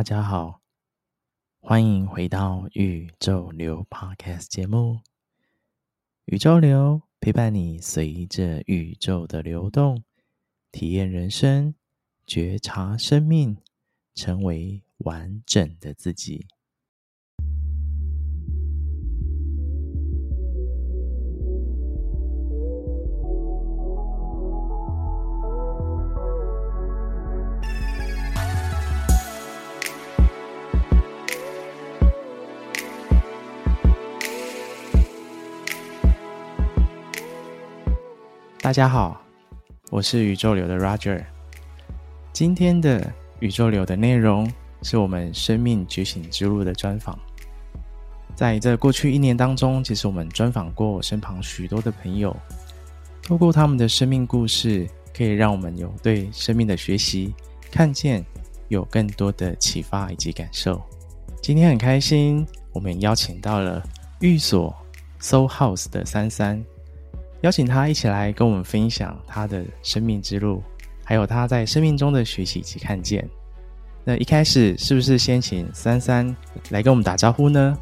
大家好，欢迎回到宇宙流 Podcast 节目。宇宙流陪伴你，随着宇宙的流动，体验人生，觉察生命，成为完整的自己。大家好，我是宇宙流的 Roger。今天的宇宙流的内容是我们生命觉醒之路的专访。在这过去一年当中，其实我们专访过身旁许多的朋友，透过他们的生命故事，可以让我们有对生命的学习、看见，有更多的启发以及感受。今天很开心，我们邀请到了寓所 So House 的。三三。邀请他一起来跟我们分享他的生命之路，还有他在生命中的学习及看见。那一开始是不是先请三三来跟我们打招呼呢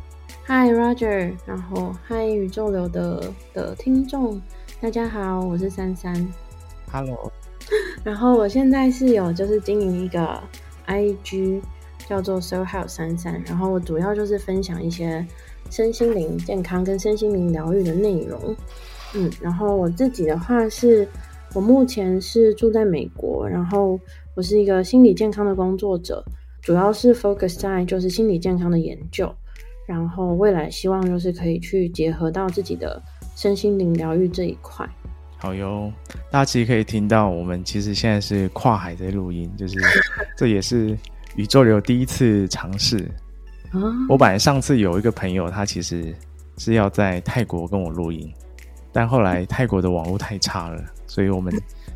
？Hi Roger，然后 Hi 宇宙流的的听众，大家好，我是三三。Hello。然后我现在是有就是经营一个 IG 叫做 Soul House 三三，然后我主要就是分享一些身心灵健康跟身心灵疗愈的内容。嗯，然后我自己的话是，我目前是住在美国，然后我是一个心理健康的工作者，主要是 focus 在就是心理健康的研究，然后未来希望就是可以去结合到自己的身心灵疗愈这一块。好哟，大家其实可以听到，我们其实现在是跨海在录音，就是 这也是宇宙流第一次尝试。啊，我本来上次有一个朋友，他其实是要在泰国跟我录音。但后来泰国的网络太差了，所以我们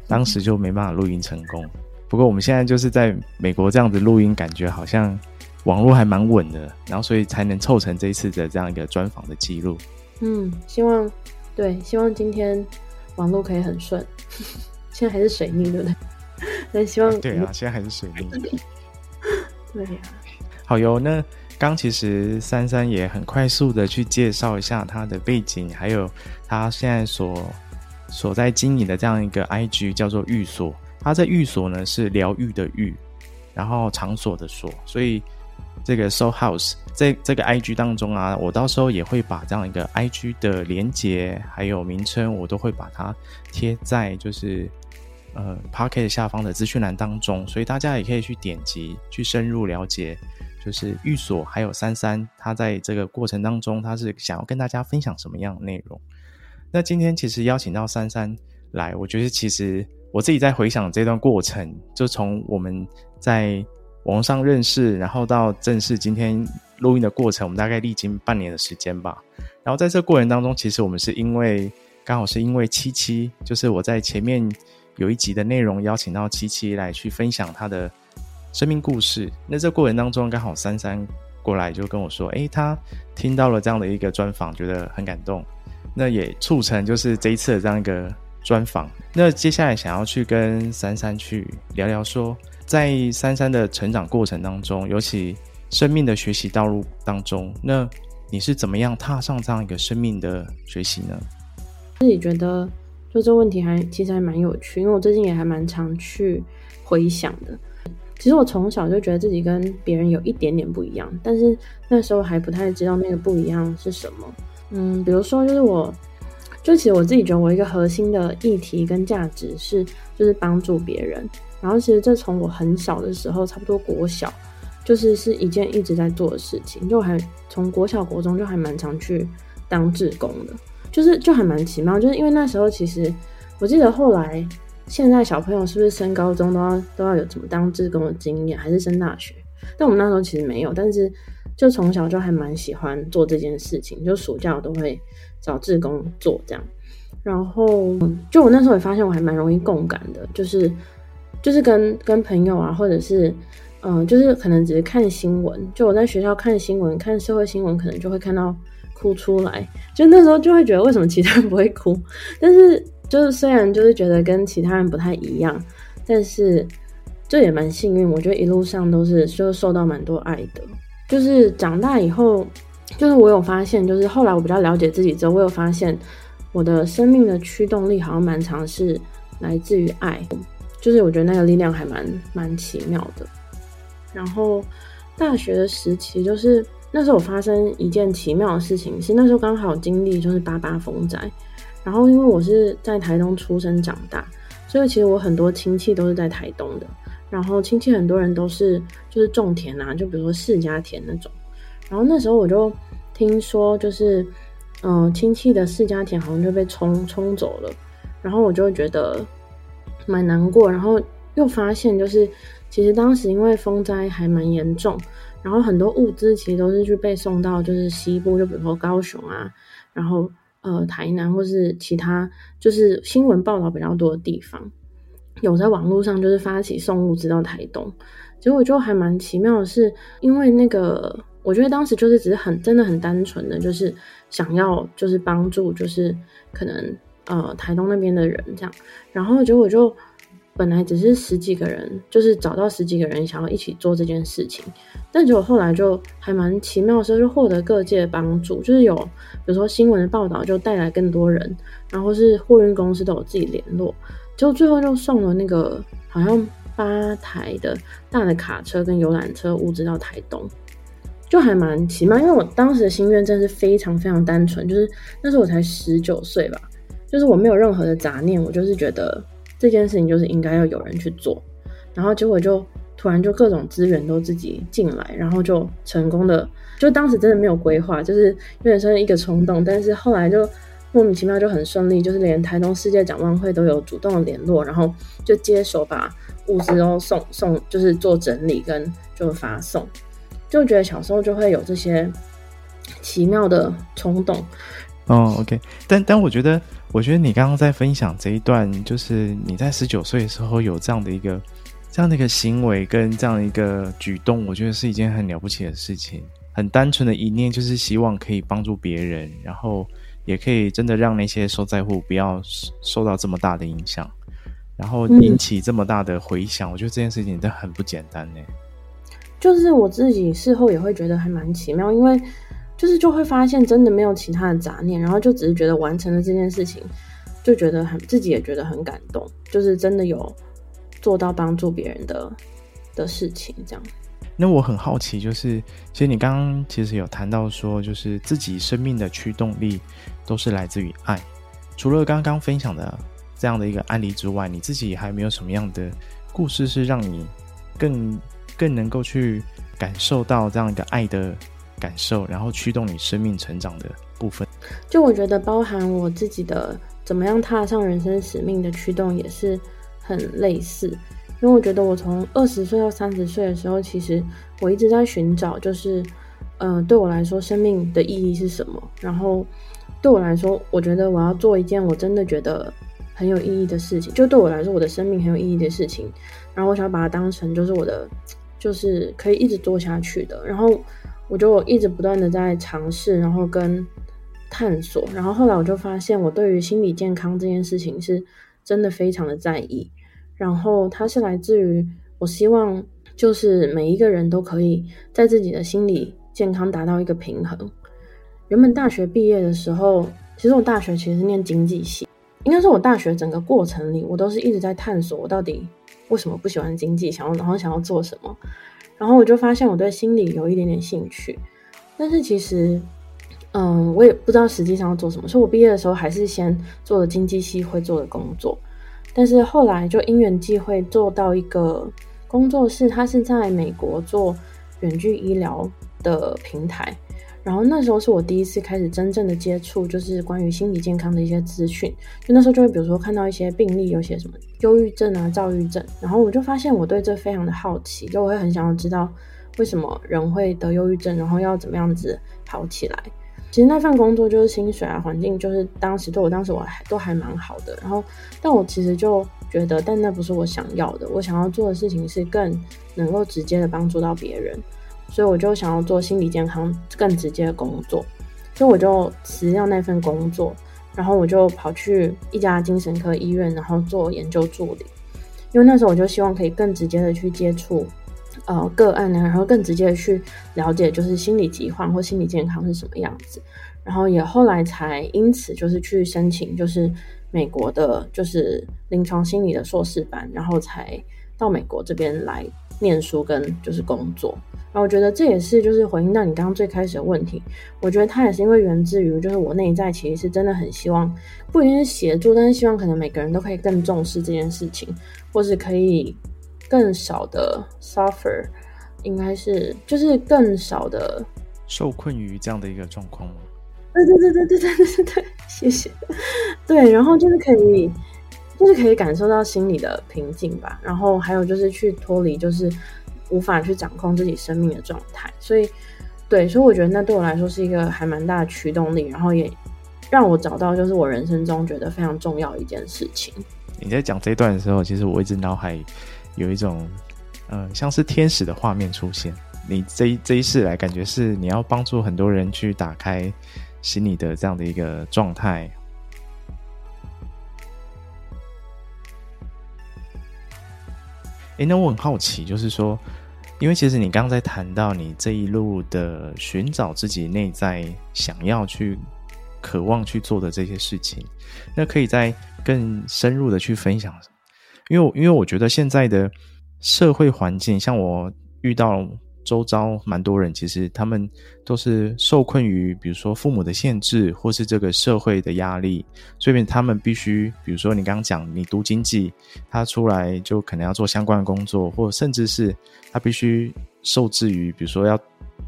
当时就没办法录音成功。不过我们现在就是在美国这样子录音，感觉好像网络还蛮稳的，然后所以才能凑成这一次的这样一个专访的记录。嗯，希望对，希望今天网络可以很顺。现在还是水逆，对不对？但希望、啊、对啊，现在还是水逆。对呀、啊，好哟，那。刚其实三三也很快速的去介绍一下他的背景，还有他现在所所在经营的这样一个 IG 叫做寓所。他在寓所呢是疗愈的愈，然后场所的所，所以这个 Soul House 在这个 IG 当中啊，我到时候也会把这样一个 IG 的连接还有名称，我都会把它贴在就是呃 Podcast 下方的资讯栏当中，所以大家也可以去点击去深入了解。就是寓所还有三三，他在这个过程当中，他是想要跟大家分享什么样的内容？那今天其实邀请到珊珊来，我觉得其实我自己在回想这段过程，就从我们在网上认识，然后到正式今天录音的过程，我们大概历经半年的时间吧。然后在这过程当中，其实我们是因为刚好是因为七七，就是我在前面有一集的内容邀请到七七来去分享他的。生命故事。那这过程当中，刚好珊珊过来就跟我说：“诶，他听到了这样的一个专访，觉得很感动。那也促成就是这一次的这样一个专访。那接下来想要去跟珊珊去聊聊说，在珊珊的成长过程当中，尤其生命的学习道路当中，那你是怎么样踏上这样一个生命的学习呢？自己觉得，就这问题还其实还蛮有趣，因为我最近也还蛮常去回想的。”其实我从小就觉得自己跟别人有一点点不一样，但是那时候还不太知道那个不一样是什么。嗯，比如说就是我，就其实我自己觉得我一个核心的议题跟价值是，就是帮助别人。然后其实这从我很小的时候，差不多国小，就是是一件一直在做的事情。就还从国小国中就还蛮常去当志工的，就是就还蛮奇妙，就是因为那时候其实我记得后来。现在小朋友是不是升高中都要都要有怎么当志工的经验，还是升大学？但我们那时候其实没有，但是就从小就还蛮喜欢做这件事情，就暑假我都会找志工做这样。然后就我那时候也发现我还蛮容易共感的，就是就是跟跟朋友啊，或者是嗯、就是可能只是看新闻，就我在学校看新闻，看社会新闻，可能就会看到哭出来，就那时候就会觉得为什么其他人不会哭，但是。就是虽然就是觉得跟其他人不太一样，但是这也蛮幸运，我觉得一路上都是就受到蛮多爱的。就是长大以后，就是我有发现，就是后来我比较了解自己之后，我有发现我的生命的驱动力好像蛮常是来自于爱，就是我觉得那个力量还蛮蛮奇妙的。然后大学的时期，就是那时候我发生一件奇妙的事情，是那时候刚好经历就是八八风灾，然后因为我是在台东出生长大，所以其实我很多亲戚都是在台东的。然后亲戚很多人都是就是种田啊，就比如说世家田那种。然后那时候我就听说，就是嗯、呃，亲戚的世家田好像就被冲冲走了。然后我就觉得蛮难过。然后又发现，就是其实当时因为风灾还蛮严重，然后很多物资其实都是去被送到就是西部，就比如说高雄啊，然后呃台南或是其他就是新闻报道比较多的地方。有在网络上就是发起送物资到台东，结果就还蛮奇妙的是，因为那个我觉得当时就是只是很真的很单纯的，就是想要就是帮助就是可能呃台东那边的人这样，然后结果就本来只是十几个人，就是找到十几个人想要一起做这件事情，但结果后来就还蛮奇妙的时候就获得各界的帮助，就是有比如说新闻的报道就带来更多人，然后是货运公司都有自己联络。就最后就送了那个好像八台的大的卡车跟游览车物资到台东，就还蛮奇妙。因为我当时的心愿真的是非常非常单纯，就是那时候我才十九岁吧，就是我没有任何的杂念，我就是觉得这件事情就是应该要有人去做，然后结果就突然就各种资源都自己进来，然后就成功的，就当时真的没有规划，就是有点像一个冲动，但是后来就。莫名其妙就很顺利，就是连台东世界展望会都有主动联络，然后就接手把物资都送送，就是做整理跟就发送，就觉得小时候就会有这些奇妙的冲动。哦，OK，但但我觉得，我觉得你刚刚在分享这一段，就是你在十九岁的时候有这样的一个这样的一个行为跟这样的一个举动，我觉得是一件很了不起的事情，很单纯的一念就是希望可以帮助别人，然后。也可以真的让那些受灾户不要受到这么大的影响，然后引起这么大的回响，嗯，我觉得这件事情真的很不简单呢。就是我自己事后也会觉得还蛮奇妙，因为就是就会发现真的没有其他的杂念，然后就只是觉得完成了这件事情，就觉得很自己也觉得很感动，就是真的有做到帮助别人的的事情这样。那我很好奇，就是其实你刚刚其实有谈到说，就是自己生命的驱动力都是来自于爱。除了刚刚分享的这样的一个案例之外，你自己还有没有什么样的故事是让你更更能够去感受到这样一个爱的感受，然后驱动你生命成长的部分？就我觉得，包含我自己的怎么样踏上人生使命的驱动，也是很类似。因为我觉得我从二十岁到三十岁的时候，其实我一直在寻找，就是，呃，对我来说生命的意义是什么？然后对我来说，我觉得我要做一件我真的觉得很有意义的事情，就对我来说，我的生命很有意义的事情。然后我想把它当成就是我的，就是可以一直做下去的。然后我就一直不断的在尝试，然后跟探索。然后后来我就发现，我对于心理健康这件事情是真的非常的在意。然后它是来自于我希望，就是每一个人都可以在自己的心理健康达到一个平衡。原本大学毕业的时候，其实我大学其实是念经济系，应该是我大学整个过程里，我都是一直在探索我到底为什么不喜欢经济，想要然后想要做什么。然后我就发现我对心理有一点点兴趣，但是其实，嗯，我也不知道实际上要做什么，所以我毕业的时候还是先做了经济系会做的工作。但是后来就因缘际会做到一个工作室，它是在美国做远距医疗的平台。然后那时候是我第一次开始真正的接触，就是关于心理健康的一些资讯。就那时候就会比如说看到一些病例，有些什么忧郁症啊、躁郁症，然后我就发现我对这非常的好奇，就我会很想要知道为什么人会得忧郁症，然后要怎么样子好起来。其实那份工作就是薪水啊，环境就是当时对我当时我还都还蛮好的。然后，但我其实就觉得，但那不是我想要的。我想要做的事情是更能够直接的帮助到别人，所以我就想要做心理健康更直接的工作。所以我就辞掉那份工作，然后我就跑去一家精神科医院，然后做研究助理。因为那时候我就希望可以更直接的去接触呃个案呢，然后更直接的去了解就是心理疾患或心理健康是什么样子，然后也后来才因此就是去申请就是美国的就是临床心理的硕士班，然后才到美国这边来念书跟就是工作。然后我觉得这也是就是回应到你刚刚最开始的问题，我觉得它也是因为源自于就是我内在其实是真的很希望，不一定是协助，但是希望可能每个人都可以更重视这件事情，或是可以更少的 suffer，应该是就是更少的受困于这样的一个状况吗？对对对对对对对对，谢谢。对，然后就是可以就是可以感受到心里的平静吧，然后还有就是去脱离就是。无法去掌控自己生命的状态，所以，对，所以我觉得那对我来说是一个还蛮大的驱动力，然后也让我找到就是我人生中觉得非常重要一件事情。你在讲这一段的时候，其实我一直脑海有一种，呃，像是天使的画面出现。你这一这一世来，感觉是你要帮助很多人去打开心理的这样的一个状态。诶，那我很好奇，就是说。因为其实你刚才谈到你这一路的寻找自己内在想要去、渴望去做的这些事情，那可以再更深入的去分享。因为，因为我觉得现在的社会环境，像我遇到。周遭蛮多人，其实他们都是受困于，比如说父母的限制，或是这个社会的压力，所以他们必须，比如说你刚刚讲，你读经济，他出来就可能要做相关的工作，或甚至是他必须受制于，比如说要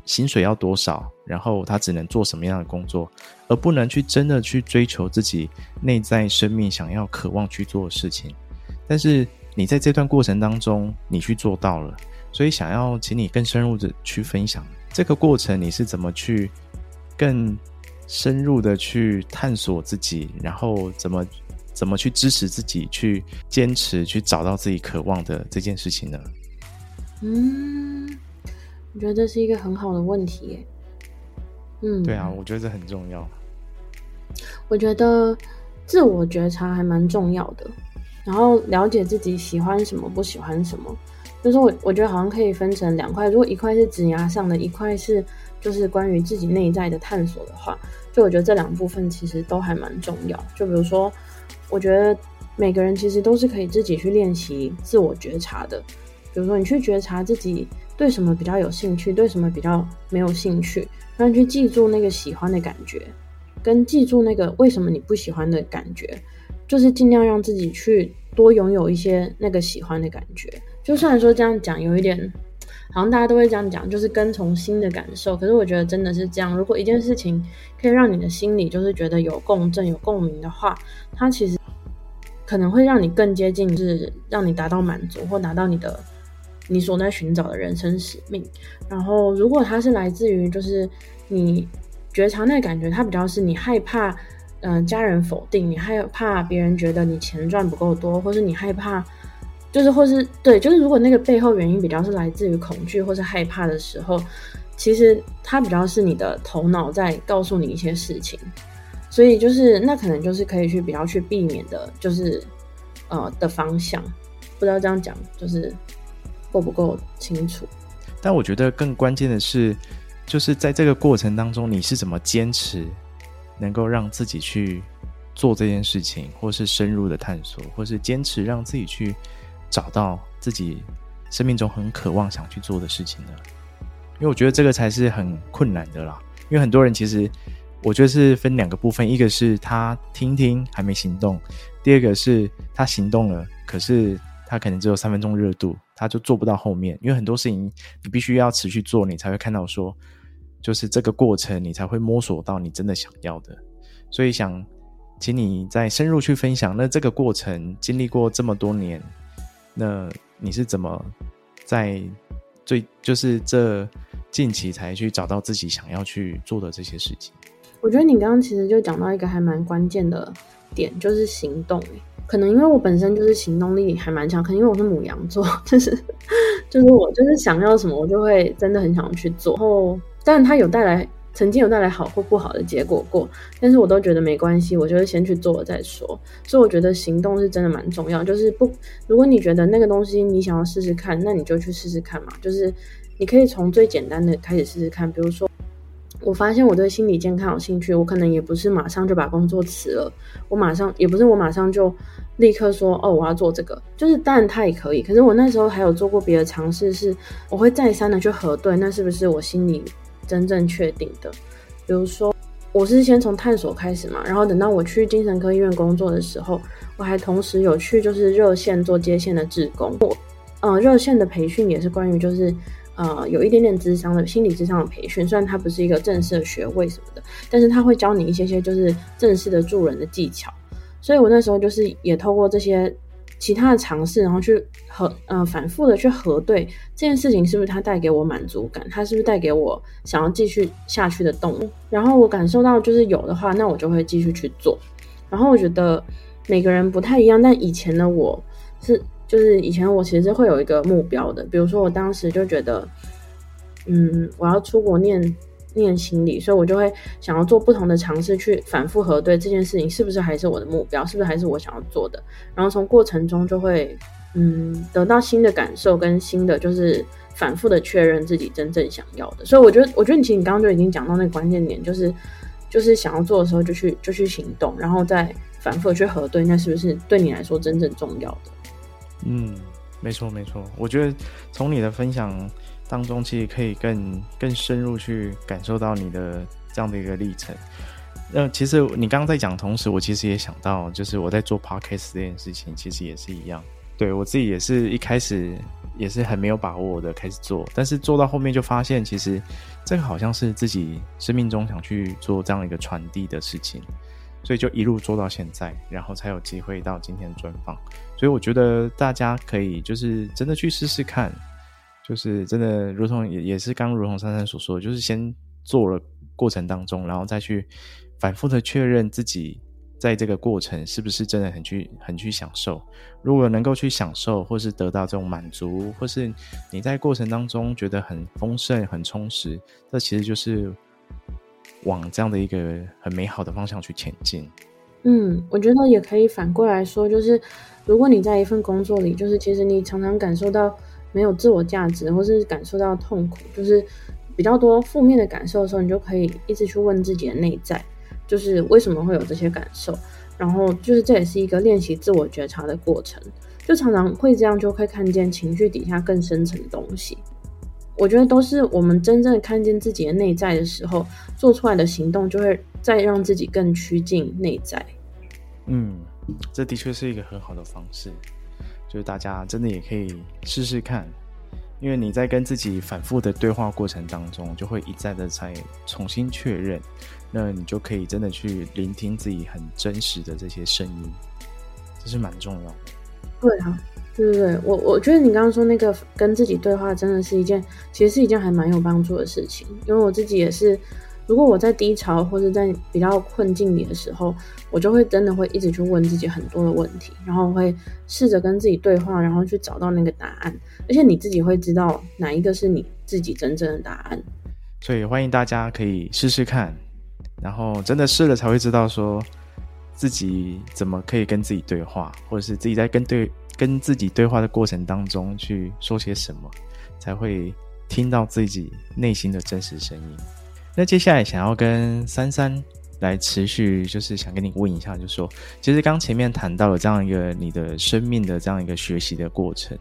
薪水要多少，然后他只能做什么样的工作，而不能去真的去追求自己内在生命想要、渴望去做的事情。但是你在这段过程当中，你去做到了。所以，想要请你更深入的去分享这个过程，你是怎么去更深入的去探索自己，然后怎么怎么去支持自己，去坚持，去找到自己渴望的这件事情呢？嗯，我觉得这是一个很好的问题耶。嗯，对啊，我觉得这很重要。我觉得自我觉察还蛮重要的，然后了解自己喜欢什么，不喜欢什么。就是我，我觉得好像可以分成两块。如果一块是指压上的，一块是就是关于自己内在的探索的话，就我觉得这两部分其实都还蛮重要。就比如说，我觉得每个人其实都是可以自己去练习自我觉察的。比如说，你去觉察自己对什么比较有兴趣，对什么比较没有兴趣，然后你去记住那个喜欢的感觉，跟记住那个为什么你不喜欢的感觉，就是尽量让自己去多拥有一些那个喜欢的感觉。就算说这样讲有一点，好像大家都会这样讲，就是跟从心的感受。可是我觉得真的是这样。如果一件事情可以让你的心里就是觉得有共振、有共鸣的话，它其实可能会让你更接近，就是让你达到满足或达到你的你所在寻找的人生使命。然后，如果它是来自于就是你觉察那感觉，它比较是你害怕，嗯、家人否定你，害怕别人觉得你钱赚不够多，或是你害怕。就是，或是对，就是如果那个背后原因比较是来自于恐惧或是害怕的时候，其实它比较是你的头脑在告诉你一些事情，所以就是那可能就是可以去比较去避免的，就是呃的方向。不知道这样讲就是够不够清楚？但我觉得更关键的是，就是在这个过程当中，你是怎么坚持，能够让自己去做这件事情，或是深入的探索，或是坚持让自己去。找到自己生命中很渴望想去做的事情呢，因为我觉得这个才是很困难的啦。因为很多人其实，我觉得是分两个部分，一个是他听听还没行动，第二个是他行动了，可是他可能只有三分钟热度，他就做不到后面。因为很多事情你必须要持续做，你才会看到说，就是这个过程，你才会摸索到你真的想要的。所以想请你再深入去分享，那这个过程经历过这么多年。那你是怎么在最就是这近期才去找到自己想要去做的这些事情？我觉得你刚刚其实就讲到一个还蛮关键的点，就是行动。可能因为我本身就是行动力还蛮强，可能因为我是母羊座，就是就是我就是想要什么，我就会真的很想去做。然后，但它有带来曾经有带来好或不好的结果过，但是我都觉得没关系，我就是先去做了再说。所以我觉得行动是真的蛮重要，就是不，如果你觉得那个东西你想要试试看，那你就去试试看嘛。就是你可以从最简单的开始试试看，比如说，我发现我对心理健康有兴趣，我可能也不是马上就把工作辞了，我马上也不是我马上就立刻说哦，我要做这个，就是当然他也可以，可是我那时候还有做过别的尝试，是我会再三的去核对，那是不是我心里。真正确定的，比如说，我是先从探索开始嘛，然后等到我去精神科医院工作的时候，我还同时有去就是热线做接线的志工。我，呃，热线的培训也是关于就是呃有一点点智商的心理智商的培训，虽然它不是一个正式的学位什么的，但是它会教你一些些就是正式的助人的技巧。所以我那时候就是也透过这些。其他的尝试，然后去核呃反复的去核对这件事情是不是它带给我满足感，它是不是带给我想要继续下去的动力。然后我感受到就是有的话，那我就会继续去做。然后我觉得每个人不太一样，但以前的我是就是以前我其实是会有一个目标的，比如说我当时就觉得，嗯，我要出国念。念心理，所以我就会想要做不同的尝试，去反复核对这件事情是不是还是我的目标，是不是还是我想要做的。然后从过程中就会，嗯，得到新的感受跟新的，就是反复的确认自己真正想要的。所以我觉得，我觉得你其实你刚刚就已经讲到那个关键点，就是就是想要做的时候就去就去行动，然后再反复的去核对，那是不是对你来说真正重要的？嗯，没错没错，我觉得从你的分享。当中其实可以更更深入去感受到你的这样的一个历程。那其实你刚刚在讲同时，我其实也想到，就是我在做 podcast 这件事情，其实也是一样。对，我自己也是一开始也是很没有把握的开始做，但是做到后面就发现，其实这个好像是自己生命中想去做这样一个传递的事情，所以就一路做到现在，然后才有机会到今天专访。所以我觉得大家可以就是真的去试试看。就是真的，如同也也是刚如同珊珊所说，就是先做了过程当中，然后再去反复的确认自己在这个过程是不是真的很去很去享受。如果能够去享受，或是得到这种满足，或是你在过程当中觉得很丰盛、很充实，这其实就是往这样的一个很美好的方向去前进。嗯，我觉得也可以反过来说，就是如果你在一份工作里，就是其实你常常感受到。没有自我价值，或是感受到痛苦，就是比较多负面的感受的时候，你就可以一直去问自己的内在，就是为什么会有这些感受。然后就是这也是一个练习自我觉察的过程，就常常会这样，就会看见情绪底下更深层的东西。我觉得都是我们真正看见自己的内在的时候，做出来的行动就会再让自己更趋近内在。嗯，这的确是一个很好的方式。就是大家真的也可以试试看，因为你在跟自己反复的对话过程当中，就会一再的再重新确认，那你就可以真的去聆听自己很真实的这些声音，这是蛮重要的。对啊，对对对，我我觉得你刚刚说那个跟自己对话，真的是一件，其实是一件还蛮有帮助的事情，因为我自己也是。如果我在低潮或者在比较困境里的时候，我就会真的会一直去问自己很多的问题，然后会试着跟自己对话，然后去找到那个答案。而且你自己会知道哪一个是你自己真正的答案。所以欢迎大家可以试试看，然后真的试了才会知道说自己怎么可以跟自己对话，或者是自己在跟对跟自己对话的过程当中去说些什么，才会听到自己内心的真实声音。那接下来想要跟珊珊来持续，就是想跟你问一下，就说，其实刚前面谈到了这样一个你的生命的这样一个学习的过程，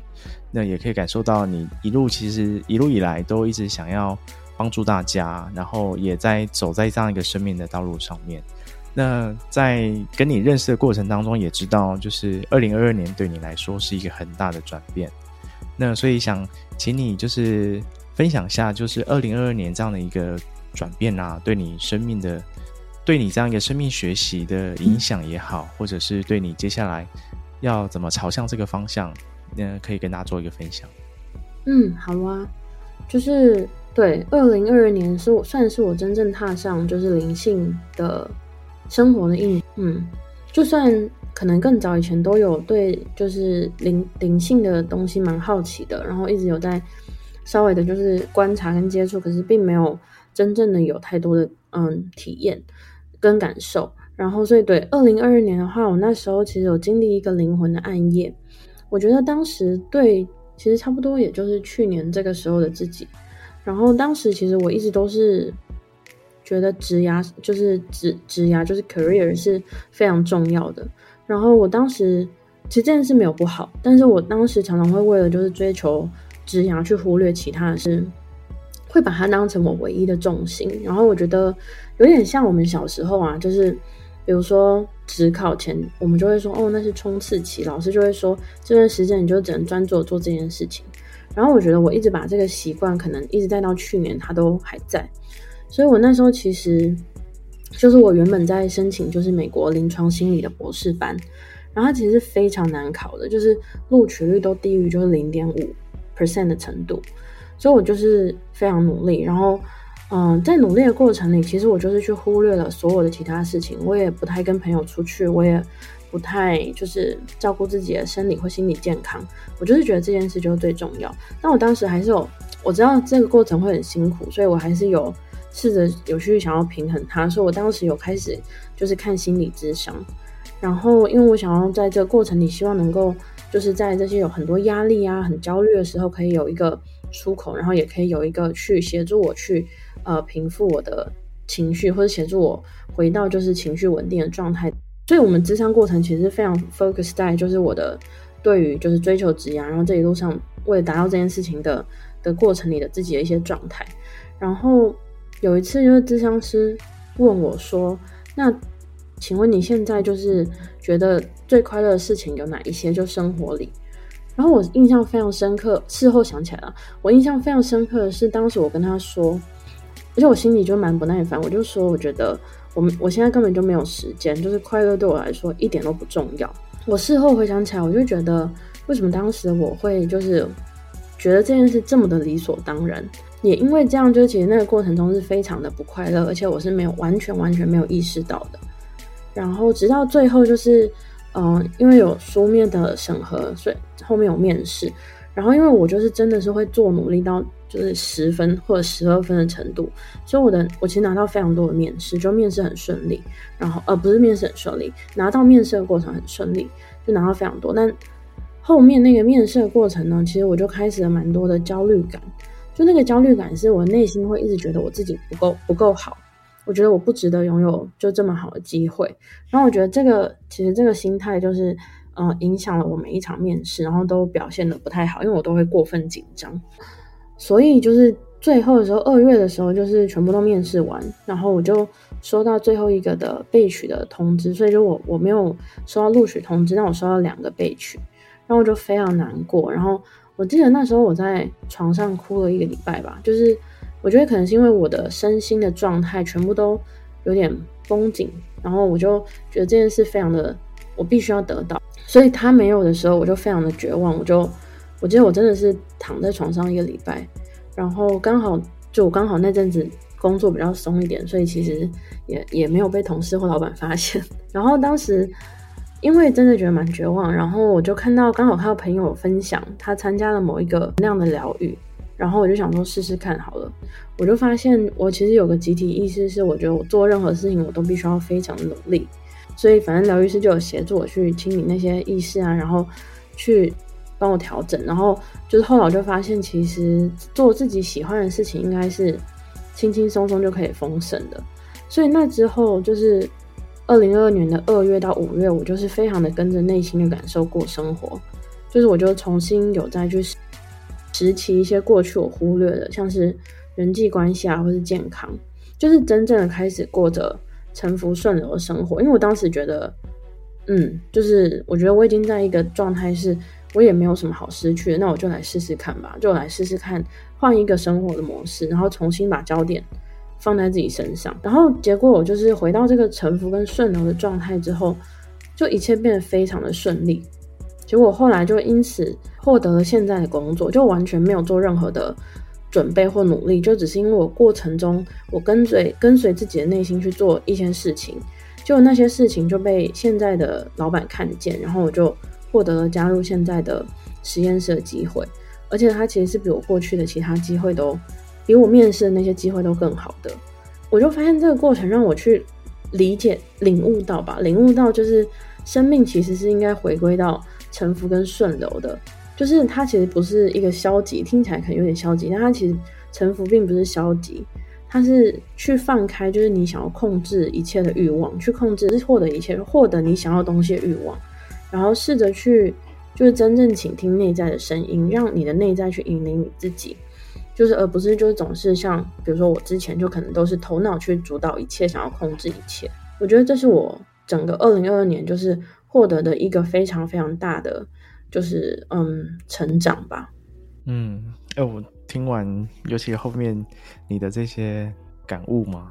那也可以感受到你一路其实一路以来都一直想要帮助大家，然后也在走在这样一个生命的道路上面。那在跟你认识的过程当中，也知道就是二零二二年对你来说是一个很大的转变。那所以想请你就是分享下，就是二零二二年这样的一个。转变啊，对你生命的，对你这样一个生命学习的影响也好，或者是对你接下来要怎么朝向这个方向，嗯，可以跟大家做一个分享。嗯，好啊，就是对，二零二二年是我算是我真正踏上就是灵性的生活的一年。嗯，就算可能更早以前都有对就是灵灵性的东西蛮好奇的，然后一直有在稍微的就是观察跟接触，可是并没有。真正的有太多的嗯体验跟感受。然后，所以对二零二二年的话，我那时候其实有经历一个灵魂的暗夜。我觉得当时对，其实差不多也就是去年这个时候的自己。然后当时其实我一直都是觉得职涯就是职职涯就是 career 是非常重要的。然后我当时其实这件事没有不好，但是我当时常常会为了就是追求职涯去忽略其他的事，会把它当成我唯一的重心。然后我觉得有点像我们小时候啊，就是。比如说，指考前我们就会说，哦，那是冲刺期，老师就会说，这段时间你就只能专注做这件事情。然后我觉得我一直把这个习惯，可能一直带到去年，它都还在。所以我那时候其实就是我原本在申请就是美国临床心理的博士班，然后它其实是非常难考的，就是录取率都低于就是零点五 percent 的程度，所以我就是非常努力，然后。嗯，在努力的过程里，其实我就是去忽略了所有的其他事情，我也不太跟朋友出去，我也不太就是照顾自己的生理或心理健康，我就是觉得这件事就是最重要。但我当时还是有，我知道这个过程会很辛苦，所以我还是有试着有去想要平衡它，所以我当时有开始就是看心理咨商，然后因为我想要在这个过程里，希望能够就是在这些有很多压力啊、很焦虑的时候，可以有一个出口，然后也可以有一个去协助我去。呃，平复我的情绪，或者协助我回到就是情绪稳定的状态。所以，我们咨商过程其实非常 focus 在就是我的对于就是追求职业，然后这一路上为了达到这件事情的的过程里的自己的一些状态。然后有一次，就是咨商师问我说：“那请问你现在就是觉得最快乐的事情有哪一些？就生活里？”然后我印象非常深刻，事后想起来了，我印象非常深刻的是当时我跟他说。而且我心里就蛮不耐烦，我就说，我觉得我们我现在根本就没有时间，就是快乐对我来说一点都不重要。我事后回想起来，我就觉得为什么当时我会就是觉得这件事这么的理所当然，也因为这样，就其实那个过程中是非常的不快乐，而且我是没有完全完全没有意识到的。然后直到最后，就是嗯、因为有书面的审核，所以后面有面试。然后因为我就是真的是会做努力到。就是十分或者十二分的程度，所以我的我其实拿到非常多的面试，就面试很顺利，然后呃不是面试很顺利，拿到面试的过程很顺利，就拿到非常多。但后面那个面试的过程呢，其实我就开始了蛮多的焦虑感，就那个焦虑感是我内心会一直觉得我自己不够不够好，我觉得我不值得拥有就这么好的机会。然后我觉得这个其实这个心态就是呃影响了我每一场面试，然后都表现得不太好，因为我都会过分紧张。所以就是最后的时候，二月的时候，就是全部都面试完，然后我就收到最后一个的备取的通知，所以就我我没有收到录取通知，但我收到两个备取，然后我就非常难过。然后我记得那时候我在床上哭了一个礼拜吧，就是我觉得可能是因为我的身心的状态全部都有点绷紧，然后我就觉得这件事非常的我必须要得到，所以他没有的时候，我就非常的绝望，我就。我记得我真的是躺在床上一个礼拜，然后刚好就我刚好那阵子工作比较松一点，所以其实也也没有被同事或老板发现。然后当时因为真的觉得蛮绝望，然后我就看到刚好看到朋友分享他参加了某一个那样的疗愈，然后我就想说试试看好了。我就发现我其实有个集体意识，是我觉得我做任何事情我都必须要非常努力，所以反正疗愈师就有协助我去清理那些意识啊，然后去。帮我调整，然后就是后来我就发现，其实做自己喜欢的事情，应该是轻轻松松就可以丰盛的。所以那之后，就是二零二二年的二月到五月，我就是非常的跟着内心的感受过生活，就是我就重新有再去拾起一些过去我忽略的，像是人际关系啊，或是健康，就是真正的开始过着沉浮顺流的生活。因为我当时觉得，嗯，就是我觉得我已经在一个状态是。我也没有什么好失去的，那我就来试试看吧，就来试试看换一个生活的模式，然后重新把焦点放在自己身上，然后结果我就是回到这个沉浮跟顺流的状态之后，就一切变得非常的顺利。结果后来就因此获得了现在的工作，就完全没有做任何的准备或努力，就只是因为我过程中我跟随跟随自己的内心去做一些事情，就那些事情就被现在的老板看见，然后我就。获得了加入现在的实验室的机会，而且它其实是比我过去的其他机会都比我面试的那些机会都更好的。我就发现这个过程让我去理解、领悟到吧，领悟到就是生命其实是应该回归到沉浮跟顺流的，就是它其实不是一个消极，听起来可能有点消极，但它其实沉浮并不是消极。它是去放开，就是你想要控制一切的欲望，去控制获得一切，获得你想要东西的欲望，然后试着去，就是真正倾听内在的声音，让你的内在去引领你自己，就是而不是就是总是像，比如说我之前就可能都是头脑去主导一切，想要控制一切。我觉得这是我整个二零二二年就是获得的一个非常非常大的，就是嗯成长吧。嗯，哎我。听完，尤其后面你的这些感悟嘛，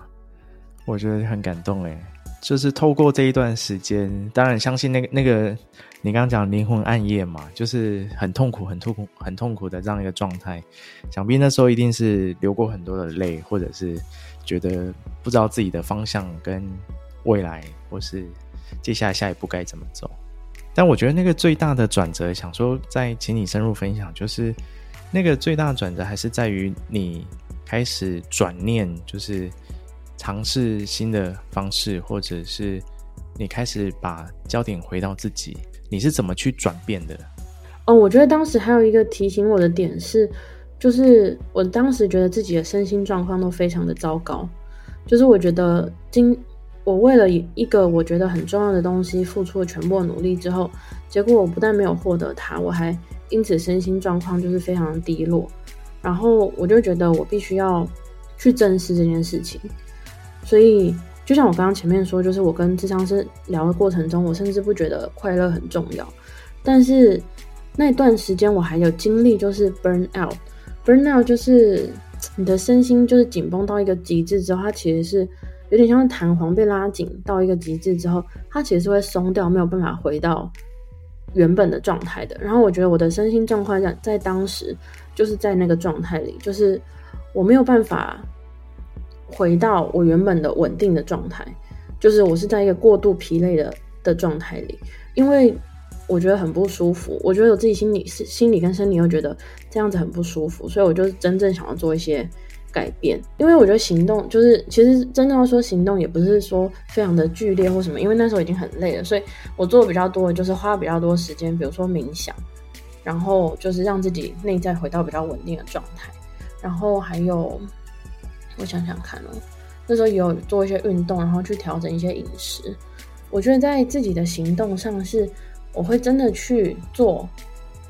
我觉得很感动哎。就是透过这一段时间，当然相信那个那个你刚刚讲灵魂暗夜嘛，就是很痛苦、很痛苦、很痛苦的这样一个状态。想必那时候一定是流过很多的泪，或者是觉得不知道自己的方向跟未来，或是接下来下一步该怎么走。但我觉得那个最大的转折，想说再请你深入分享，就是。那个最大的转折还是在于你开始转念，就是尝试新的方式，或者是你开始把焦点回到自己，你是怎么去转变的？哦，我觉得当时还有一个提醒我的点是，就是我当时觉得自己的身心状况都非常的糟糕，就是我觉得今我为了一个我觉得很重要的东西付出了全部的努力之后，结果我不但没有获得它，我还。因此，身心状况就是非常低落，然后我就觉得我必须要去正视这件事情。所以，就像我刚刚前面说，就是我跟咨商师聊的过程中，我甚至不觉得快乐很重要。但是那段时间我还有经历，就是 burn out。burn out 就是你的身心就是紧绷到一个极致之后，它其实是有点像弹簧被拉紧到一个极致之后，它其实是会松掉，没有办法回到。原本的状态的，然后我觉得我的身心状况在在当时就是在那个状态里，就是我没有办法回到我原本的稳定的状态，就是我是在一个过度疲累的的状态里，因为我觉得很不舒服，我觉得我自己心里是心理跟生理又觉得这样子很不舒服，所以我就真正想要做一些。改变，因为我觉得行动就是，其实真的要说行动，也不是说非常的剧烈或什么，因为那时候已经很累了，所以我做的比较多的就是花比较多时间，比如说冥想，然后就是让自己内在回到比较稳定的状态，然后还有我想想看哦，那时候有做一些运动，然后去调整一些饮食。我觉得在自己的行动上是，我会真的去做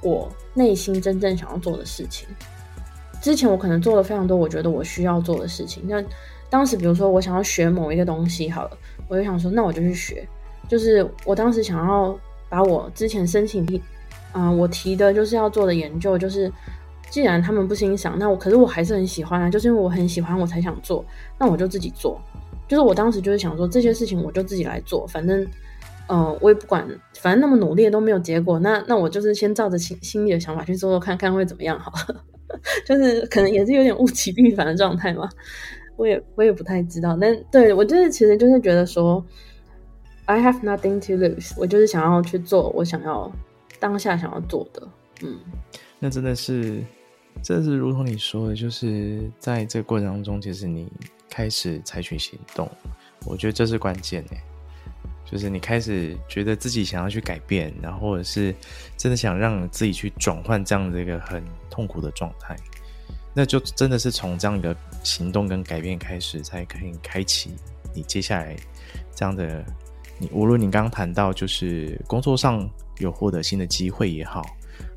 我内心真正想要做的事情。之前我可能做了非常多我觉得我需要做的事情。那当时比如说我想要学某一个东西，好了，我就想说，那我就去学。就是我当时想要把我之前申请的，嗯、呃，我提的就是要做的研究，就是既然他们不欣赏，那我可是我还是很喜欢啊，就是因为我很喜欢我才想做，那我就自己做。就是我当时就是想说这些事情我就自己来做，反正，嗯、我也不管，反正那么努力都没有结果，那那我就是先照着心心里的想法去做做看看会怎么样好了。就是可能也是有点物极必反的状态嘛，我也我也不太知道，但对我就是其实就是觉得说，I have nothing to lose，我就是想要去做我想要当下想要做的，嗯，那真的是，这是如同你说的，就是在这个过程当中，其实你开始采取行动，我觉得这是关键诶。就是你开始觉得自己想要去改变，然后或者是真的想让自己去转换这样的一个很痛苦的状态，那就真的是从这样的行动跟改变开始，才可以开启你接下来这样的。你无论你刚刚谈到就是工作上有获得新的机会也好，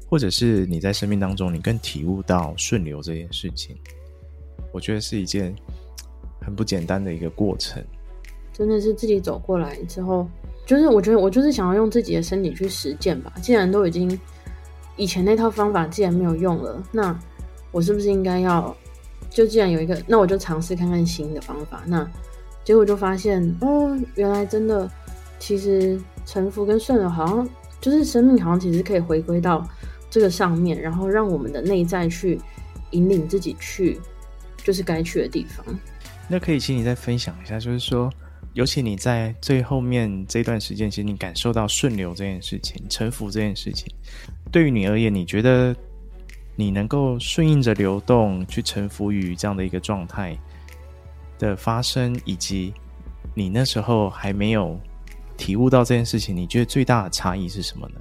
或者是你在生命当中你更体悟到顺流这件事情，我觉得是一件很不简单的一个过程。真的是自己走过来之后，就是我觉得我就是想要用自己的身体去实践吧。既然都已经以前那套方法既然没有用了，那我是不是应该要就既然有一个，那我就尝试看看新的方法。那结果就发现哦，原来真的其实臣服跟顺流好像就是生命好像其实可以回归到这个上面，然后让我们的内在去引领自己去就是该去的地方。那可以请你再分享一下，就是说。尤其你在最后面这段时间，其实你感受到顺流这件事情、臣服这件事情，对于你而言，你觉得你能够顺应着流动，去臣服于这样的一个状态的发生，以及你那时候还没有体悟到这件事情，你觉得最大的差异是什么呢？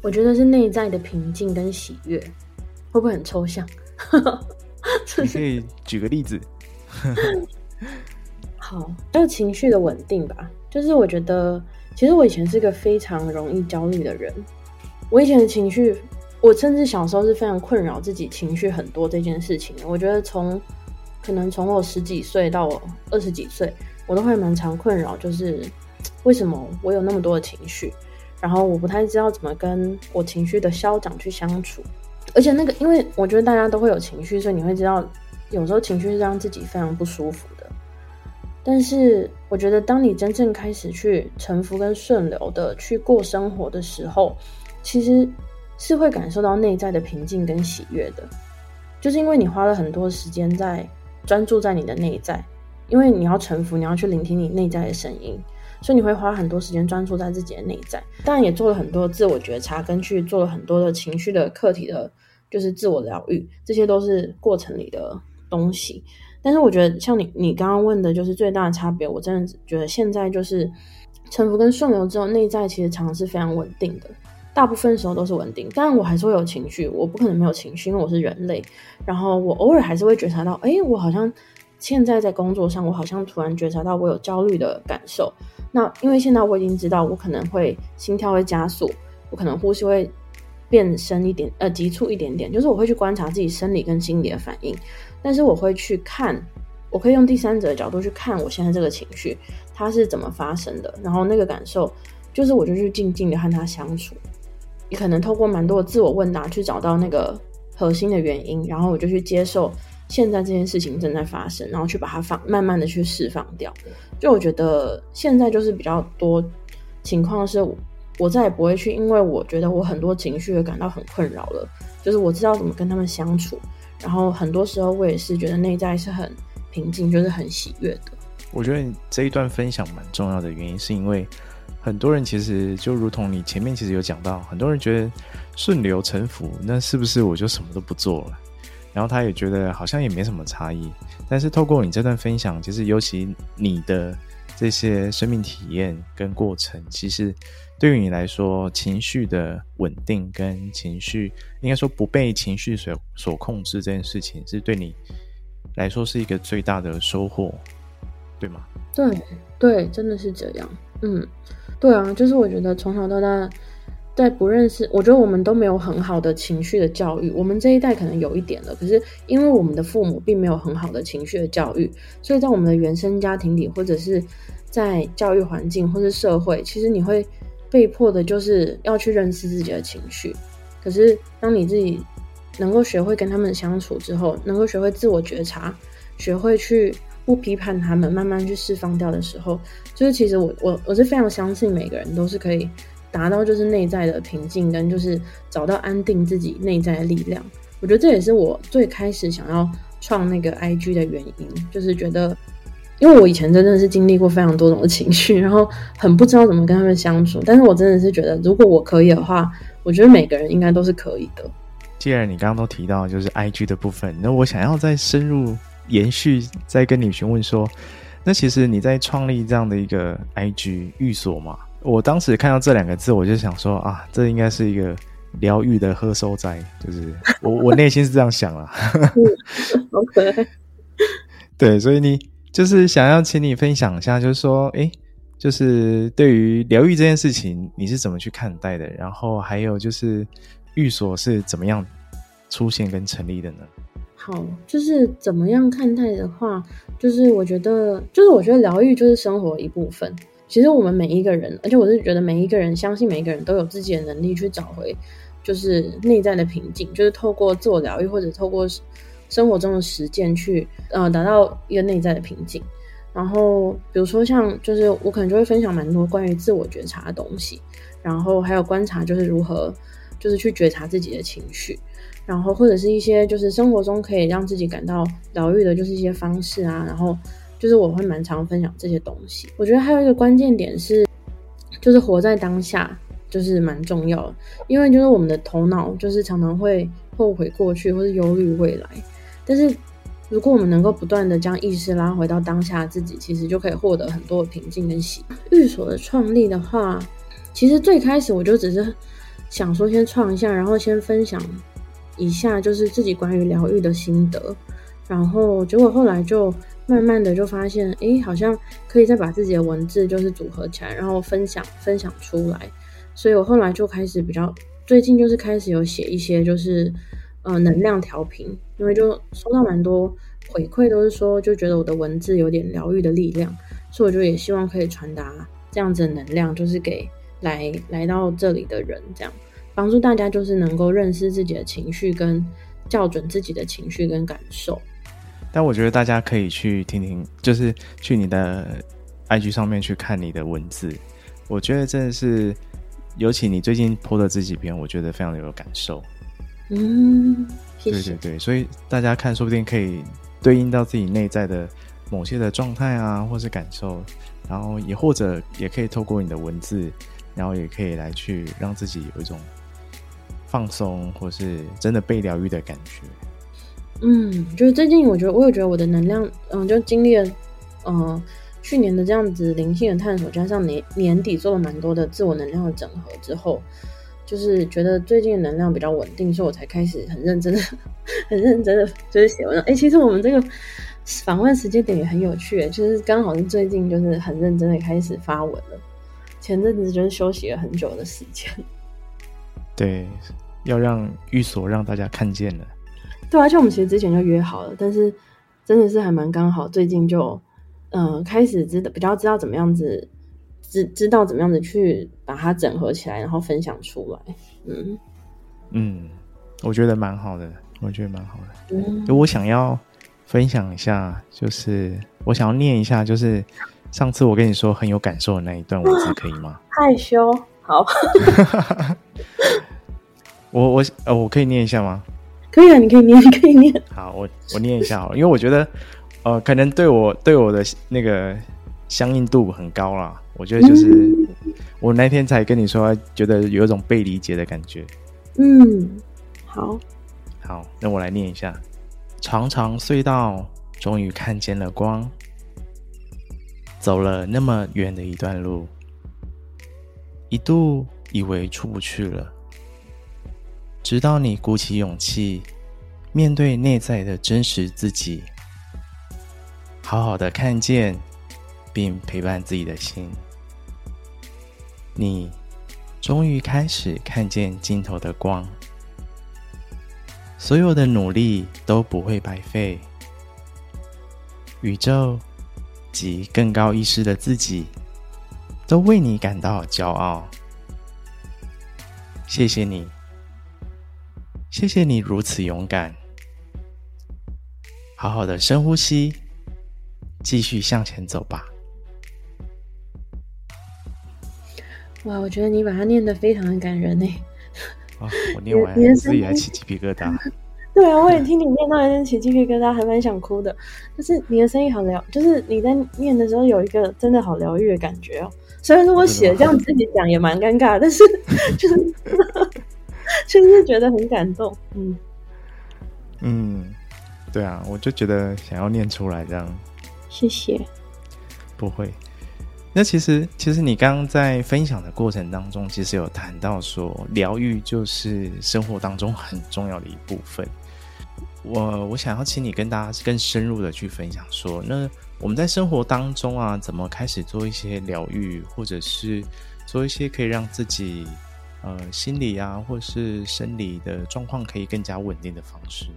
我觉得是内在的平静跟喜悦，会不会很抽象？你可以举个例子。好，就是情绪的稳定吧。就是我觉得，其实我以前是一个非常容易焦虑的人。我以前的情绪，我甚至小时候是非常困扰自己情绪很多这件事情的。我觉得从可能从我十几岁到我二十几岁，我都会蛮常困扰，就是为什么我有那么多的情绪，然后我不太知道怎么跟我情绪的消长去相处。而且那个，因为我觉得大家都会有情绪，所以你会知道，有时候情绪是让自己非常不舒服。但是我觉得，当你真正开始去臣服跟顺流的去过生活的时候，其实是会感受到内在的平静跟喜悦的，就是因为你花了很多时间在专注在你的内在，因为你要臣服，你要去聆听你内在的声音，所以你会花很多时间专注在自己的内在。当然也做了很多自我觉察，跟去做了很多的情绪的课题的，就是自我疗愈，这些都是过程里的东西。但是我觉得，像你你刚刚问的，就是最大的差别，我真的觉得现在就是臣服跟顺流之后，内在其实常常是非常稳定的。大部分时候都是稳定，但我还是会有情绪，我不可能没有情绪，因为我是人类。然后我偶尔还是会觉察到，哎，我好像现在在工作上，我好像突然觉察到我有焦虑的感受。那因为现在我已经知道，我可能会心跳会加速，我可能呼吸会变深一点，呃，急促一点点，就是我会去观察自己生理跟心理的反应。但是我会去看，我可以用第三者的角度去看我现在这个情绪，它是怎么发生的，然后那个感受，就是我就去静静的和它相处。你可能透过蛮多的自我问答去找到那个核心的原因，然后我就去接受现在这件事情正在发生，然后去把它放，慢慢的去释放掉。就我觉得现在就是比较多情况是，我再也不会去，因为我觉得我很多情绪而感到很困扰了。就是我知道怎么跟他们相处，然后很多时候我也是觉得内在是很平静，就是很喜悦的。我觉得你这一段分享蛮重要的原因，是因为。很多人其实就如同你前面其实有讲到，很多人觉得顺流臣服，那是不是我就什么都不做了？然后他也觉得好像也没什么差异。但是透过你这段分享，其实尤其你的这些生命体验跟过程，其实对于你来说，情绪的稳定跟情绪应该说不被情绪所所控制这件事情，是对你来说是一个最大的收获，对吗？对对，真的是这样。嗯。对啊，就是我觉得从小到大，在不认识，我觉得我们都没有很好的情绪的教育。我们这一代可能有一点了，可是因为我们的父母并没有很好的情绪的教育，所以在我们的原生家庭里，或者是在教育环境或者社会，其实你会被迫的就是要去认识自己的情绪。可是当你自己能够学会跟他们相处之后，能够学会自我觉察，学会去。不批判他们，慢慢去释放掉的时候，就是其实我我我是非常相信每个人都是可以达到就是内在的平静，跟就是找到安定自己内在的力量。我觉得这也是我最开始想要创那个 IG 的原因，就是觉得，因为我以前真的是经历过非常多种的情绪，然后很不知道怎么跟他们相处。但是我真的是觉得，如果我可以的话，我觉得每个人应该都是可以的。既然你刚刚都提到就是 IG 的部分，那我想要再深入。延续再跟你询问说，那其实你在创立这样的一个 IG 寓所嘛？我当时看到这两个字，我就想说啊，这应该是一个疗愈的喝收斋，就是我我内心是这样想啦。OK，对，所以你就是想要请你分享一下，就是说，诶，就是对于疗愈这件事情，你是怎么去看待的？然后还有就是寓所是怎么样出现跟成立的呢？好，就是怎么样看待的话，就是我觉得，就是我觉得疗愈就是生活一部分。其实我们每一个人，而且我是觉得每一个人，相信每一个人都有自己的能力去找回，就是内在的平静，就是透过自我疗愈或者透过生活中的实践去，呃，达到一个内在的平静。然后比如说像，就是我可能就会分享蛮多关于自我觉察的东西，然后还有观察，就是如何，就是去觉察自己的情绪。然后或者是一些就是生活中可以让自己感到疗愈的，就是一些方式啊。然后就是我会蛮常分享这些东西。我觉得还有一个关键点是，就是活在当下，就是蛮重要的。因为就是我们的头脑就是常常会后悔过去，或是忧虑未来。但是，如果我们能够不断的将意识拉回到当下自己，其实就可以获得很多的平静跟喜。寓所的创立的话，其实最开始我就只是想说先创一下，然后先分享一下就是自己关于疗愈的心得，然后结果后来就慢慢的就发现，哎，好像可以再把自己的文字就是组合起来，然后分享分享出来。所以我后来就开始比较，最近就是开始有写一些就是。呃，能量调频，因为就收到蛮多回馈，都是说就觉得我的文字有点疗愈的力量，所以我就也希望可以传达这样子的能量，就是给来来到这里的人，这样帮助大家就是能够认识自己的情绪，跟校准自己的情绪跟感受。但我觉得大家可以去听听，就是去你的 IG 上面去看你的文字，我觉得真的是，尤其你最近 po 的这几篇，我觉得非常的有感受。嗯。对对对，所以大家看，说不定可以对应到自己内在的某些的状态啊，或是感受，然后也或者也可以透过你的文字，然后也可以来去让自己有一种放松，或是真的被疗愈的感觉。嗯，就是最近我觉得，我有觉得我的能量，嗯，就经历了，呃，去年的这样子灵性的探索，加上年年底做了蛮多的自我能量的整合之后。就是觉得最近能量比较稳定，所以我才开始很认真的、很认真的就是写文章。哎，其实我们这个访问时间点也很有趣，就是刚好是最近就是很认真的开始发文了。前阵子就是休息了很久的时间。对，要让寓所让大家看见了。对，而且我们其实之前就约好了，但是真的是还蛮刚好，最近就嗯、呃、开始知道比较知道怎么样子。知知道怎么样子去把它整合起来，然后分享出来。嗯嗯，我觉得蛮好的，我觉得蛮好的。嗯，我想要分享一下，就是我想要念一下，就是上次我跟你说很有感受的那一段文字，可以吗？害羞，好。我我呃，我可以念一下吗？可以啊，你可以念，你可以念。好，我我念一下好了，因为我觉得呃，可能对我对我的那个相应度很高啦。我觉得就是，我那天才跟你说，觉得有一种被理解的感觉。嗯，好，好，那我来念一下：长长隧道，终于看见了光。走了那么远的一段路，一度以为出不去了，直到你鼓起勇气，面对内在的真实自己，好好的看见。并陪伴自己的心，你终于开始看见尽头的光。所有的努力都不会白费，宇宙及更高意识的自己都为你感到骄傲。谢谢你，谢谢你如此勇敢。好好的深呼吸，继续向前走吧。哇，我觉得你把它念得非常的感人呢。啊，我 念完我自己还起鸡皮疙瘩。对啊，我也听你念到，还起鸡皮疙瘩，还蛮想哭的。就是你的声音好疗，就是你在念的时候有一个真的好疗愈的感觉哦。虽然说我写这样自己讲也蛮尴尬，但是 就是就是觉得很感动。嗯嗯，对啊，我就觉得想要念出来这样。谢谢。不会。那其实，其实你刚刚在分享的过程当中，其实有谈到说，疗愈就是生活当中很重要的一部分。我我想要请你跟大家更深入的去分享说，那我们在生活当中啊，怎么开始做一些疗愈，或者是做一些可以让自己呃心理啊，或是生理的状况可以更加稳定的方式呢？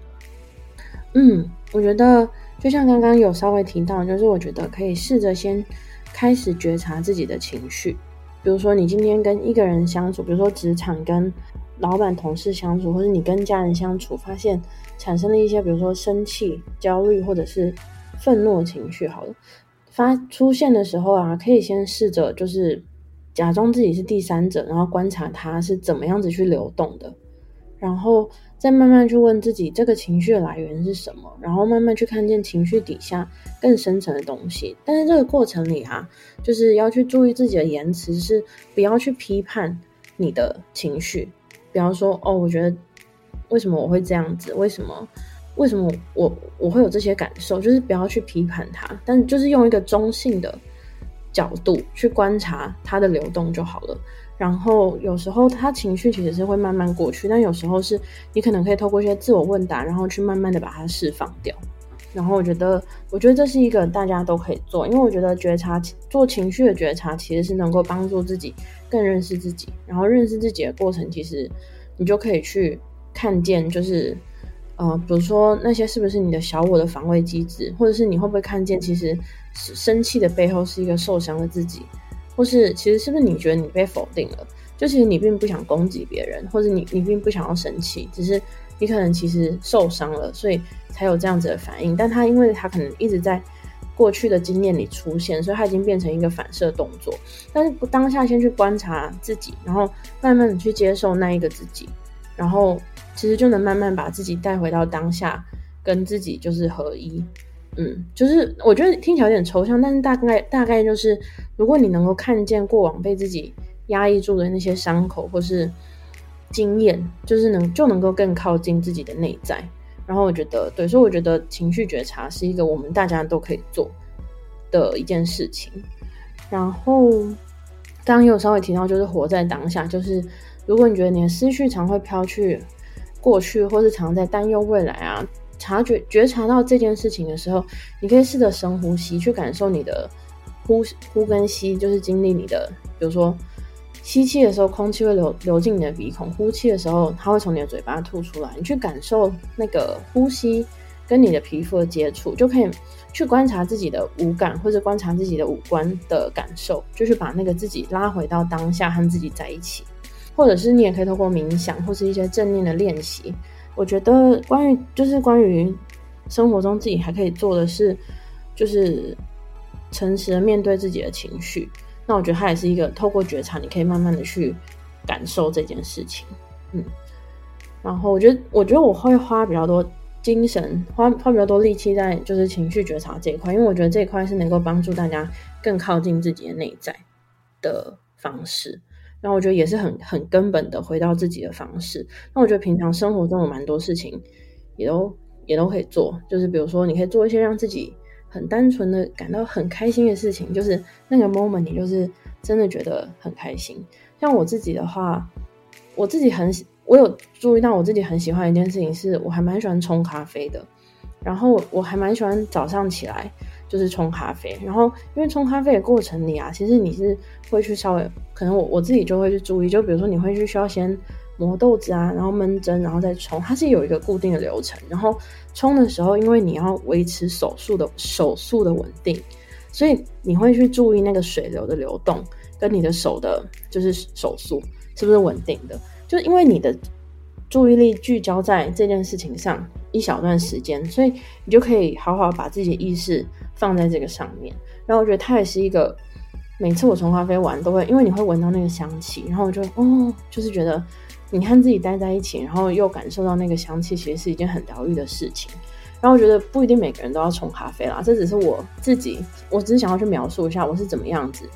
嗯，我觉得就像刚刚有稍微提到，就是我觉得可以试着先。开始觉察自己的情绪，比如说你今天跟一个人相处，比如说职场跟老板、同事相处，或者你跟家人相处，发现产生了一些，比如说生气、焦虑或者是愤怒情绪，好了，发出现的时候啊，可以先试着就是假装自己是第三者，然后观察它是怎么样子去流动的，然后。再慢慢去问自己这个情绪的来源是什么，然后慢慢去看见情绪底下更深层的东西。但是这个过程里啊，就是要去注意自己的言辞，是不要去批判你的情绪。比方说，哦，我觉得为什么我会这样子？为什么？为什么我我会有这些感受？就是不要去批判它，但就是用一个中性的角度去观察它的流动就好了。然后有时候他情绪其实是会慢慢过去，但有时候是你可能可以透过一些自我问答，然后去慢慢的把它释放掉。然后我觉得，我觉得这是一个大家都可以做，因为我觉得觉察做情绪的觉察，其实是能够帮助自己更认识自己。然后认识自己的过程，其实你就可以去看见，就是呃，比如说那些是不是你的小我的防卫机制，或者是你会不会看见，其实生气的背后是一个受伤的自己。或是其实是不是你觉得你被否定了？就其实你并不想攻击别人，或者你你并不想要生气，只是你可能其实受伤了，所以才有这样子的反应。但他因为他可能一直在过去的经验里出现，所以他已经变成一个反射动作。但是当下先去观察自己，然后慢慢的去接受那一个自己，然后其实就能慢慢把自己带回到当下，跟自己就是合一。嗯，就是我觉得听起来有点抽象，但是大概大概就是，如果你能够看见过往被自己压抑住的那些伤口或是经验，就是能就能够更靠近自己的内在。然后我觉得，对，所以我觉得情绪觉察是一个我们大家都可以做的一件事情。然后刚刚有稍微提到，就是活在当下，就是如果你觉得你的思绪常会飘去过去，或是常在担忧未来啊。察觉觉察到这件事情的时候，你可以试着深呼吸，去感受你的呼呼跟吸，就是经历你的，比如说吸气的时候，空气会流流进你的鼻孔；呼气的时候，它会从你的嘴巴吐出来。你去感受那个呼吸跟你的皮肤的接触，就可以去观察自己的五感，或者观察自己的五官的感受，就是把那个自己拉回到当下，和自己在一起。或者是你也可以透过冥想，或是一些正念的练习。我觉得关于就是关于生活中自己还可以做的是，就是诚实的面对自己的情绪。那我觉得它也是一个透过觉察，你可以慢慢的去感受这件事情。嗯，然后我觉得，我觉得我会花比较多精神，花花比较多力气在就是情绪觉察这一块，因为我觉得这一块是能够帮助大家更靠近自己的内在的方式。然后我觉得也是很很根本的回到自己的方式。那我觉得平常生活中有蛮多事情，也都也都可以做。就是比如说，你可以做一些让自己很单纯的感到很开心的事情，就是那个 moment 你就是真的觉得很开心。像我自己的话，我自己很我有注意到我自己很喜欢一件事情，是我还蛮喜欢冲咖啡的。然后我还蛮喜欢早上起来。就是冲咖啡，然后因为冲咖啡的过程里啊，其实你是会去稍微，可能我我自己就会去注意，就比如说你会去需要先磨豆子啊，然后闷蒸，然后再冲，它是有一个固定的流程。然后冲的时候，因为你要维持手速的手速的稳定，所以你会去注意那个水流的流动跟你的手的，就是手速是不是稳定的，就因为你的。注意力聚焦在这件事情上一小段时间，所以你就可以好好把自己的意识放在这个上面。然后我觉得它也是一个，每次我冲咖啡完都会，因为你会闻到那个香气，然后我就哦，就是觉得你和自己待在一起，然后又感受到那个香气，其实是一件很疗愈的事情。然后我觉得不一定每个人都要冲咖啡啦，这只是我自己，我只是想要去描述一下我是怎么样子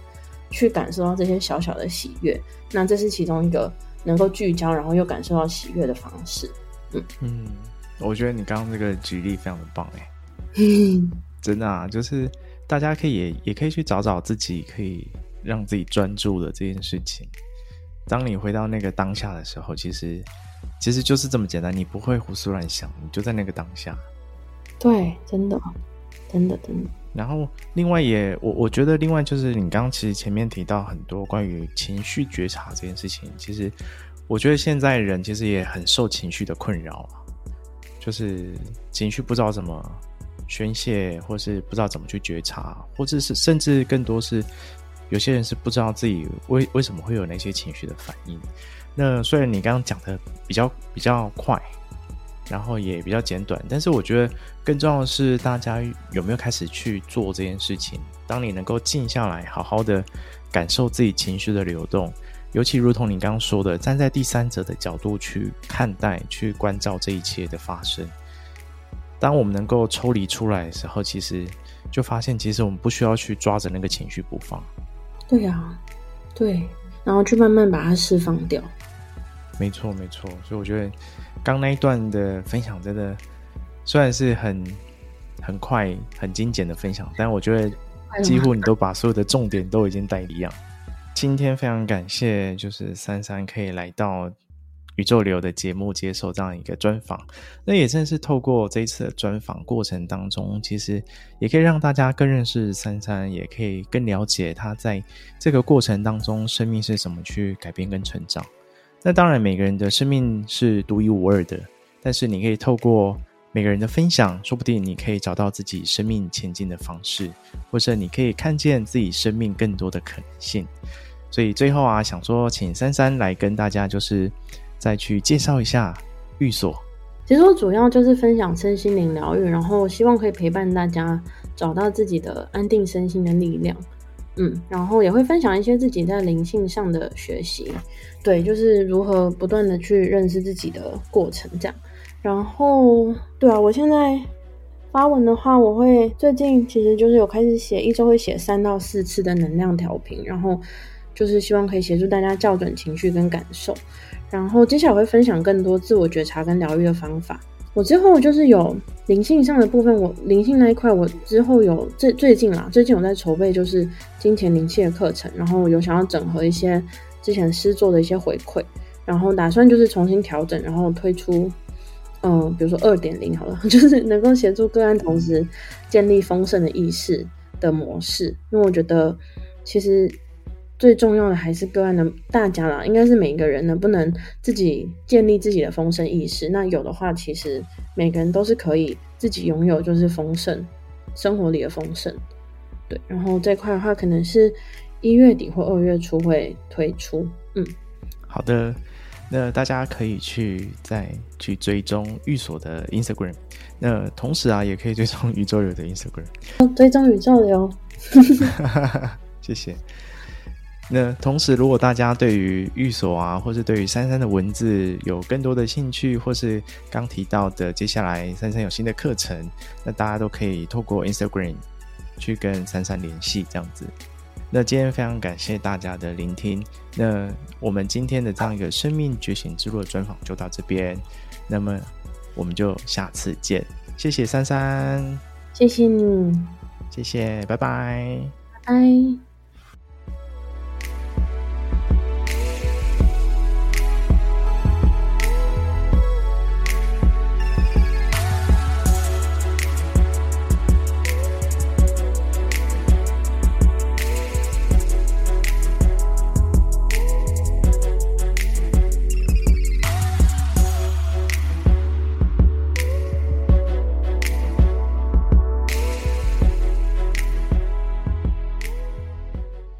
去感受到这些小小的喜悦。那这是其中一个。能够聚焦，然后又感受到喜悦的方式。嗯嗯，我觉得你刚刚这个举例非常的棒哎，真的啊，就是大家可以也也可以去找找自己可以让自己专注的这件事情。当你回到那个当下的时候，其实其实就是这么简单，你不会胡思乱想，你就在那个当下。对，真的，真的，真的。然后，另外也我我觉得，另外就是你刚刚其实前面提到很多关于情绪觉察这件事情，其实我觉得现在人其实也很受情绪的困扰啊，就是情绪不知道怎么宣泄，或是不知道怎么去觉察，或者是甚至更多是有些人是不知道自己为为什么会有那些情绪的反应。那虽然你刚刚讲的比较比较快。然后也比较简短，但是我觉得更重要的是，大家有没有开始去做这件事情？当你能够静下来，好好的感受自己情绪的流动，尤其如同你刚刚说的，站在第三者的角度去看待、去关照这一切的发生。当我们能够抽离出来的时候，其实就发现，其实我们不需要去抓着那个情绪不放。对啊，对，然后去慢慢把它释放掉。没错没错，所以我觉得刚那一段的分享真的虽然是很很快很精简的分享，但我觉得几乎你都把所有的重点都已经带一样。今天非常感谢，就是珊珊可以来到宇宙流的节目接受这样一个专访。那也正是透过这一次的专访过程当中，其实也可以让大家更认识珊珊，也可以更了解她在这个过程当中生命是怎么去改变跟成长。那当然，每个人的生命是独一无二的，但是你可以透过每个人的分享，说不定你可以找到自己生命前进的方式，或者你可以看见自己生命更多的可能性。所以最后啊，想说请珊珊来跟大家就是再去介绍一下寓所。其实我主要就是分享身心灵疗愈，然后希望可以陪伴大家找到自己的安定身心的力量。嗯，然后也会分享一些自己在灵性上的学习，对，就是如何不断的去认识自己的过程这样。然后，对啊，我现在发文的话，我会最近其实就是有开始写，一周会写三到四次的能量调频，然后。就是希望可以协助大家校准情绪跟感受，然后接下来我会分享更多自我觉察跟疗愈的方法。我之后就是有灵性上的部分，我灵性那一块，我之后有最最近啦，最近我在筹备就是金钱灵气的课程，然后有想要整合一些之前师作的一些回馈，然后打算就是重新调整，然后推出，嗯、呃，比如说二点零好了，就是能够协助个案同时建立丰盛的意识的模式，因为我觉得其实。最重要的还是个案的大家啦，应该是每一个人能不能自己建立自己的丰盛意识。那有的话，其实每个人都是可以自己拥有，就是丰盛生活里的丰盛。对，然后这块的话，可能是一月底或二月初会推出。嗯，好的，那大家可以去再去追踪寓所的 Instagram，那同时啊，也可以追踪宇宙流的 Instagram，追踪宇宙流，谢谢。那同时，如果大家对于寓所啊，或是对于珊珊的文字有更多的兴趣，或是刚提到的接下来珊珊有新的课程，那大家都可以透过 Instagram 去跟珊珊联系，这样子。那今天非常感谢大家的聆听，那我们今天的这样一个生命觉醒之路的专访就到这边，那么我们就下次见，谢谢珊珊，谢谢你，谢谢，拜拜，拜拜。